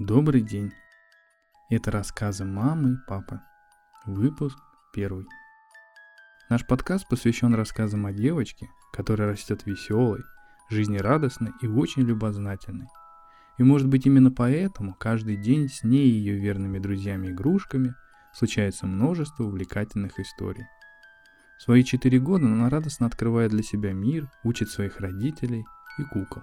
Добрый день. Это рассказы мамы и папы. Выпуск первый. Наш подкаст посвящен рассказам о девочке, которая растет веселой, жизнерадостной и очень любознательной. И может быть именно поэтому каждый день с ней и ее верными друзьями-игрушками случается множество увлекательных историй. В свои четыре года она радостно открывает для себя мир, учит своих родителей и кукол.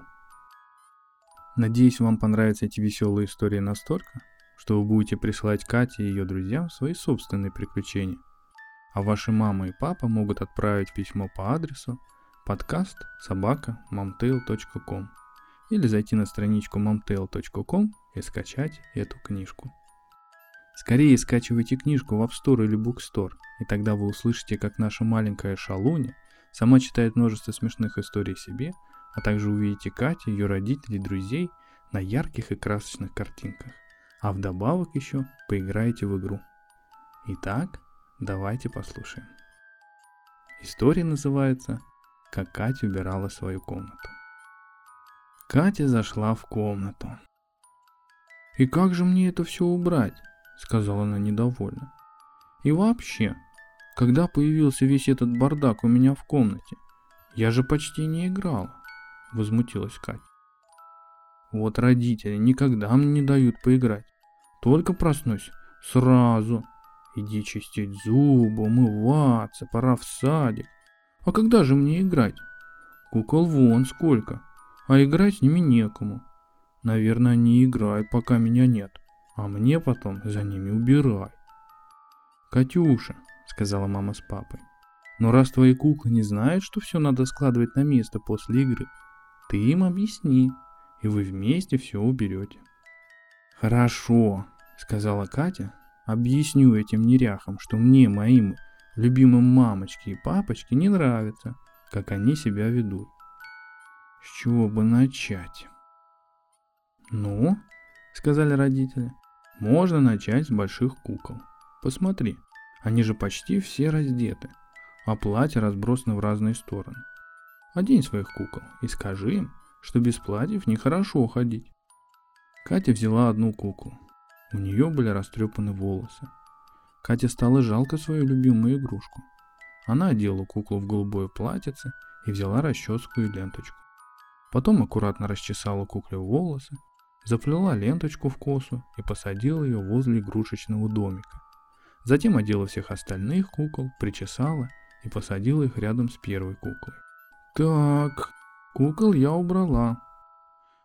Надеюсь, вам понравятся эти веселые истории настолько, что вы будете присылать Кате и ее друзьям свои собственные приключения. А ваши мама и папа могут отправить письмо по адресу подкаст собака momtail.com или зайти на страничку momtail.com и скачать эту книжку. Скорее скачивайте книжку в App Store или Bookstore, и тогда вы услышите, как наша маленькая шалуня сама читает множество смешных историй себе – а также увидите Катю, ее родителей, друзей на ярких и красочных картинках. А вдобавок еще поиграете в игру. Итак, давайте послушаем. История называется «Как Катя убирала свою комнату». Катя зашла в комнату. «И как же мне это все убрать?» — сказала она недовольно. «И вообще, когда появился весь этот бардак у меня в комнате, я же почти не играла. — возмутилась Катя. «Вот родители никогда мне не дают поиграть. Только проснусь, сразу. Иди чистить зубы, умываться, пора в садик. А когда же мне играть? Кукол вон сколько, а играть с ними некому. Наверное, они играют, пока меня нет, а мне потом за ними убирай. «Катюша», — сказала мама с папой, — «но раз твои куклы не знают, что все надо складывать на место после игры, ты им объясни, и вы вместе все уберете. Хорошо, сказала Катя. Объясню этим неряхам, что мне, моим любимым мамочке и папочке не нравится, как они себя ведут. С чего бы начать? Ну, сказали родители, можно начать с больших кукол. Посмотри, они же почти все раздеты, а платья разбросаны в разные стороны. Одень своих кукол и скажи им, что без платьев нехорошо ходить. Катя взяла одну куклу. У нее были растрепаны волосы. Кате стало жалко свою любимую игрушку. Она одела куклу в голубое платьице и взяла расческу и ленточку. Потом аккуратно расчесала кукле волосы, заплела ленточку в косу и посадила ее возле игрушечного домика. Затем одела всех остальных кукол, причесала и посадила их рядом с первой куклой. Так, кукол я убрала.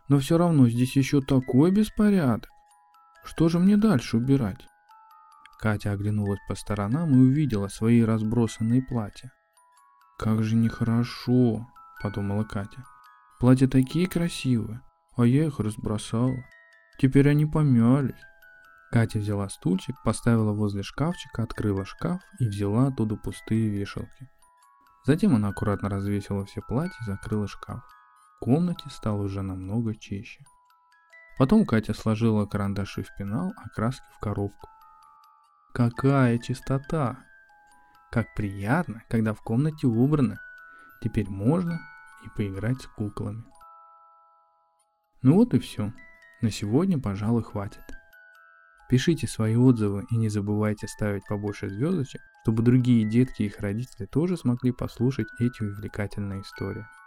Но все равно здесь еще такой беспорядок. Что же мне дальше убирать? Катя оглянулась по сторонам и увидела свои разбросанные платья. «Как же нехорошо», — подумала Катя. «Платья такие красивые, а я их разбросала. Теперь они помялись». Катя взяла стульчик, поставила возле шкафчика, открыла шкаф и взяла оттуда пустые вешалки. Затем она аккуратно развесила все платья и закрыла шкаф. В комнате стало уже намного чище. Потом Катя сложила карандаши в пенал, а краски в коробку. Какая чистота! Как приятно, когда в комнате убрано. Теперь можно и поиграть с куклами. Ну вот и все. На сегодня, пожалуй, хватит. Пишите свои отзывы и не забывайте ставить побольше звездочек, чтобы другие детки и их родители тоже смогли послушать эти увлекательные истории.